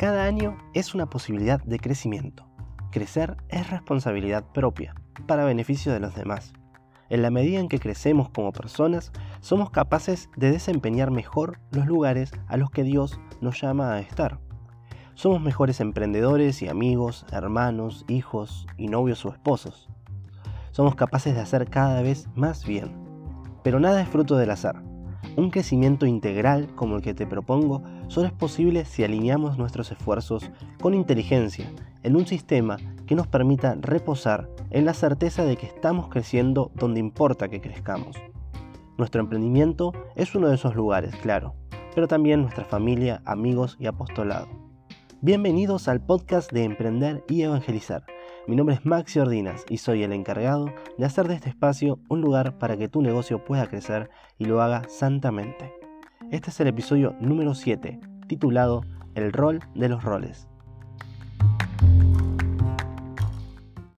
Cada año es una posibilidad de crecimiento. Crecer es responsabilidad propia, para beneficio de los demás. En la medida en que crecemos como personas, somos capaces de desempeñar mejor los lugares a los que Dios nos llama a estar. Somos mejores emprendedores y amigos, hermanos, hijos y novios o esposos. Somos capaces de hacer cada vez más bien. Pero nada es fruto del azar. Un crecimiento integral como el que te propongo solo es posible si alineamos nuestros esfuerzos con inteligencia en un sistema que nos permita reposar en la certeza de que estamos creciendo donde importa que crezcamos. Nuestro emprendimiento es uno de esos lugares, claro, pero también nuestra familia, amigos y apostolado. Bienvenidos al podcast de Emprender y Evangelizar. Mi nombre es Maxi Ordinas y soy el encargado de hacer de este espacio un lugar para que tu negocio pueda crecer y lo haga santamente. Este es el episodio número 7, titulado El rol de los roles.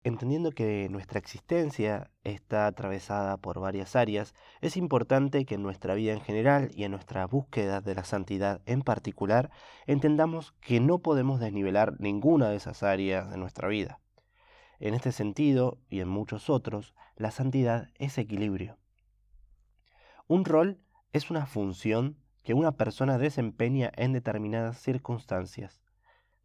Entendiendo que nuestra existencia está atravesada por varias áreas, es importante que en nuestra vida en general y en nuestra búsqueda de la santidad en particular, entendamos que no podemos desnivelar ninguna de esas áreas de nuestra vida. En este sentido, y en muchos otros, la santidad es equilibrio. Un rol es una función que una persona desempeña en determinadas circunstancias.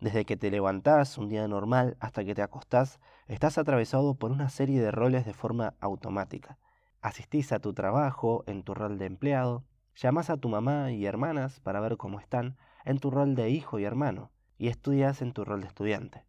Desde que te levantás un día normal hasta que te acostás, estás atravesado por una serie de roles de forma automática. Asistís a tu trabajo en tu rol de empleado, llamás a tu mamá y hermanas para ver cómo están en tu rol de hijo y hermano, y estudias en tu rol de estudiante.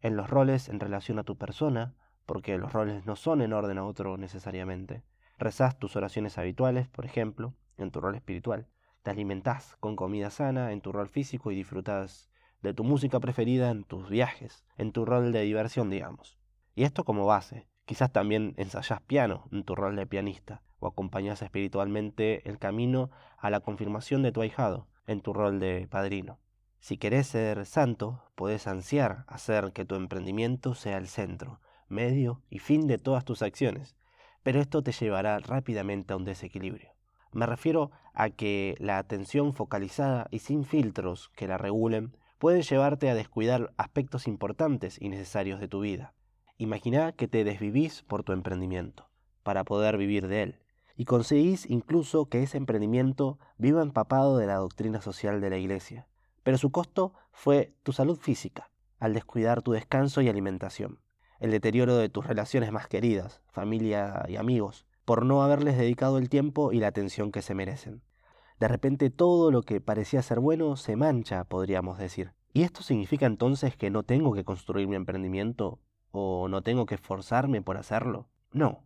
En los roles en relación a tu persona, porque los roles no son en orden a otro necesariamente. Rezás tus oraciones habituales, por ejemplo, en tu rol espiritual. Te alimentás con comida sana en tu rol físico y disfrutás de tu música preferida en tus viajes, en tu rol de diversión, digamos. Y esto como base. Quizás también ensayás piano en tu rol de pianista, o acompañás espiritualmente el camino a la confirmación de tu ahijado en tu rol de padrino. Si querés ser santo, podés ansiar hacer que tu emprendimiento sea el centro, medio y fin de todas tus acciones, pero esto te llevará rápidamente a un desequilibrio. Me refiero a que la atención focalizada y sin filtros que la regulen pueden llevarte a descuidar aspectos importantes y necesarios de tu vida. Imagina que te desvivís por tu emprendimiento, para poder vivir de él, y conseguís incluso que ese emprendimiento viva empapado de la doctrina social de la Iglesia. Pero su costo fue tu salud física, al descuidar tu descanso y alimentación, el deterioro de tus relaciones más queridas, familia y amigos, por no haberles dedicado el tiempo y la atención que se merecen. De repente todo lo que parecía ser bueno se mancha, podríamos decir. ¿Y esto significa entonces que no tengo que construir mi emprendimiento o no tengo que esforzarme por hacerlo? No.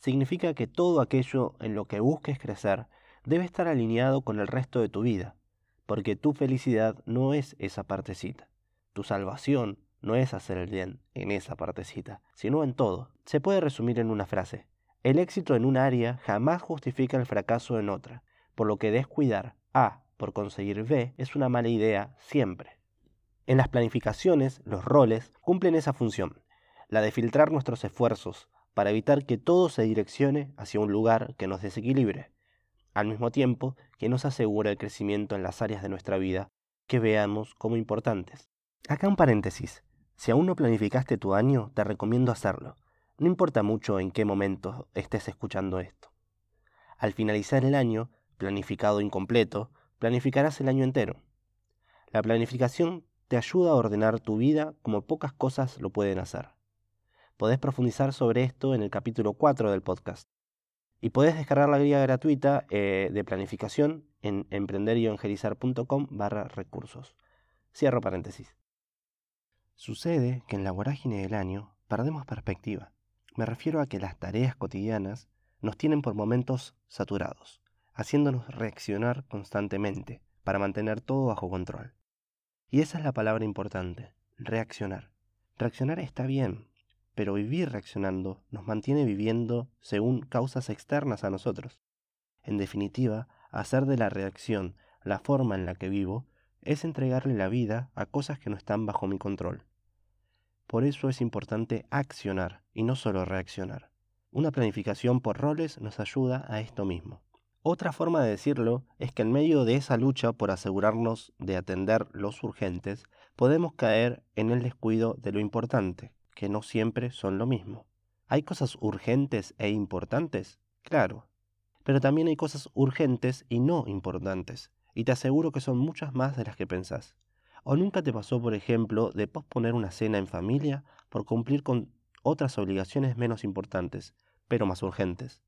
Significa que todo aquello en lo que busques crecer debe estar alineado con el resto de tu vida, porque tu felicidad no es esa partecita. Tu salvación no es hacer el bien en esa partecita, sino en todo. Se puede resumir en una frase. El éxito en un área jamás justifica el fracaso en otra por lo que descuidar A por conseguir B es una mala idea siempre. En las planificaciones, los roles cumplen esa función, la de filtrar nuestros esfuerzos para evitar que todo se direccione hacia un lugar que nos desequilibre, al mismo tiempo que nos asegura el crecimiento en las áreas de nuestra vida que veamos como importantes. Acá un paréntesis. Si aún no planificaste tu año, te recomiendo hacerlo. No importa mucho en qué momento estés escuchando esto. Al finalizar el año, planificado incompleto, planificarás el año entero. La planificación te ayuda a ordenar tu vida como pocas cosas lo pueden hacer. Podés profundizar sobre esto en el capítulo 4 del podcast. Y podés descargar la guía gratuita eh, de planificación en emprender-evangelizar.com barra recursos. Cierro paréntesis. Sucede que en la vorágine del año perdemos perspectiva. Me refiero a que las tareas cotidianas nos tienen por momentos saturados haciéndonos reaccionar constantemente para mantener todo bajo control. Y esa es la palabra importante, reaccionar. Reaccionar está bien, pero vivir reaccionando nos mantiene viviendo según causas externas a nosotros. En definitiva, hacer de la reacción la forma en la que vivo es entregarle la vida a cosas que no están bajo mi control. Por eso es importante accionar y no solo reaccionar. Una planificación por roles nos ayuda a esto mismo. Otra forma de decirlo es que en medio de esa lucha por asegurarnos de atender los urgentes, podemos caer en el descuido de lo importante, que no siempre son lo mismo. ¿Hay cosas urgentes e importantes? Claro. Pero también hay cosas urgentes y no importantes, y te aseguro que son muchas más de las que pensás. ¿O nunca te pasó, por ejemplo, de posponer una cena en familia por cumplir con otras obligaciones menos importantes, pero más urgentes?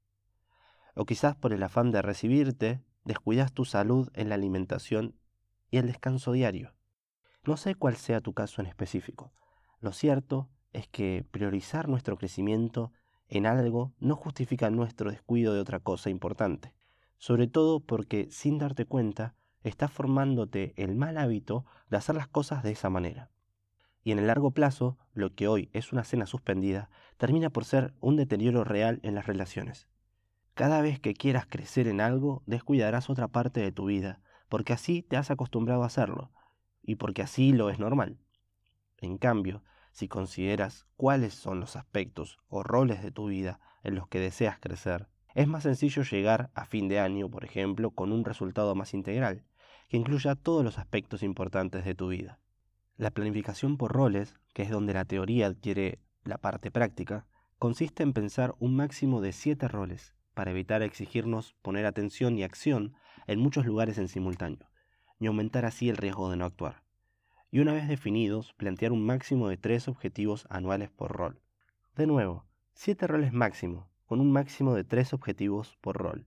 O quizás por el afán de recibirte, descuidas tu salud en la alimentación y el descanso diario. No sé cuál sea tu caso en específico. Lo cierto es que priorizar nuestro crecimiento en algo no justifica nuestro descuido de otra cosa importante, sobre todo porque sin darte cuenta estás formándote el mal hábito de hacer las cosas de esa manera. Y en el largo plazo, lo que hoy es una cena suspendida termina por ser un deterioro real en las relaciones. Cada vez que quieras crecer en algo, descuidarás otra parte de tu vida, porque así te has acostumbrado a hacerlo, y porque así lo es normal. En cambio, si consideras cuáles son los aspectos o roles de tu vida en los que deseas crecer, es más sencillo llegar a fin de año, por ejemplo, con un resultado más integral, que incluya todos los aspectos importantes de tu vida. La planificación por roles, que es donde la teoría adquiere la parte práctica, consiste en pensar un máximo de siete roles, para evitar exigirnos poner atención y acción en muchos lugares en simultáneo, y aumentar así el riesgo de no actuar. Y una vez definidos, plantear un máximo de tres objetivos anuales por rol. De nuevo, siete roles máximo, con un máximo de tres objetivos por rol.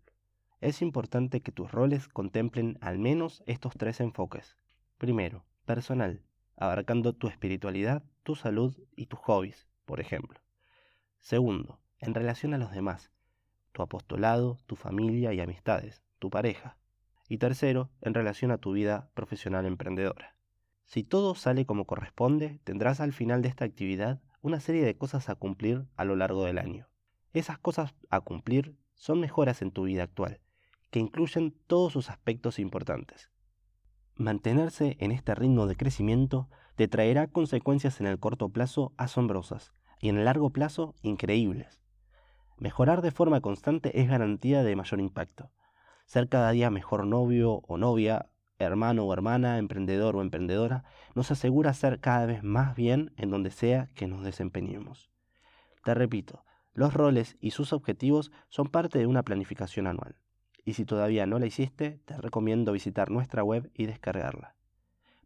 Es importante que tus roles contemplen al menos estos tres enfoques. Primero, personal, abarcando tu espiritualidad, tu salud y tus hobbies, por ejemplo. Segundo, en relación a los demás, tu apostolado, tu familia y amistades, tu pareja. Y tercero, en relación a tu vida profesional emprendedora. Si todo sale como corresponde, tendrás al final de esta actividad una serie de cosas a cumplir a lo largo del año. Esas cosas a cumplir son mejoras en tu vida actual, que incluyen todos sus aspectos importantes. Mantenerse en este ritmo de crecimiento te traerá consecuencias en el corto plazo asombrosas y en el largo plazo increíbles. Mejorar de forma constante es garantía de mayor impacto. Ser cada día mejor novio o novia, hermano o hermana, emprendedor o emprendedora, nos asegura ser cada vez más bien en donde sea que nos desempeñemos. Te repito, los roles y sus objetivos son parte de una planificación anual. Y si todavía no la hiciste, te recomiendo visitar nuestra web y descargarla.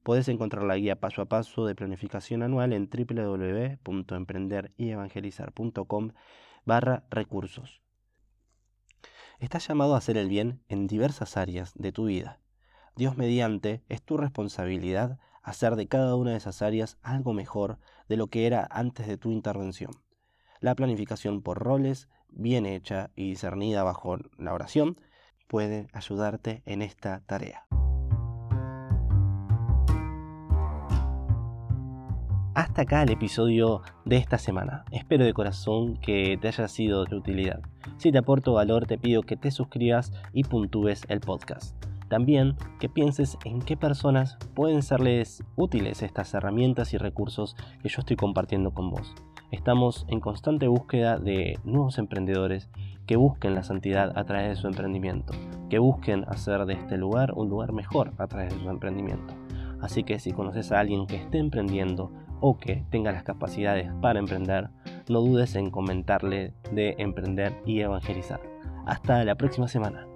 Puedes encontrar la guía paso a paso de planificación anual en www.emprenderyevangelizar.com barra recursos. Estás llamado a hacer el bien en diversas áreas de tu vida. Dios mediante, es tu responsabilidad hacer de cada una de esas áreas algo mejor de lo que era antes de tu intervención. La planificación por roles, bien hecha y discernida bajo la oración, puede ayudarte en esta tarea. Hasta acá el episodio de esta semana. Espero de corazón que te haya sido de utilidad. Si te aporto valor, te pido que te suscribas y puntúes el podcast. También que pienses en qué personas pueden serles útiles estas herramientas y recursos que yo estoy compartiendo con vos. Estamos en constante búsqueda de nuevos emprendedores que busquen la santidad a través de su emprendimiento, que busquen hacer de este lugar un lugar mejor a través de su emprendimiento. Así que si conoces a alguien que esté emprendiendo o que tenga las capacidades para emprender, no dudes en comentarle de emprender y evangelizar. Hasta la próxima semana.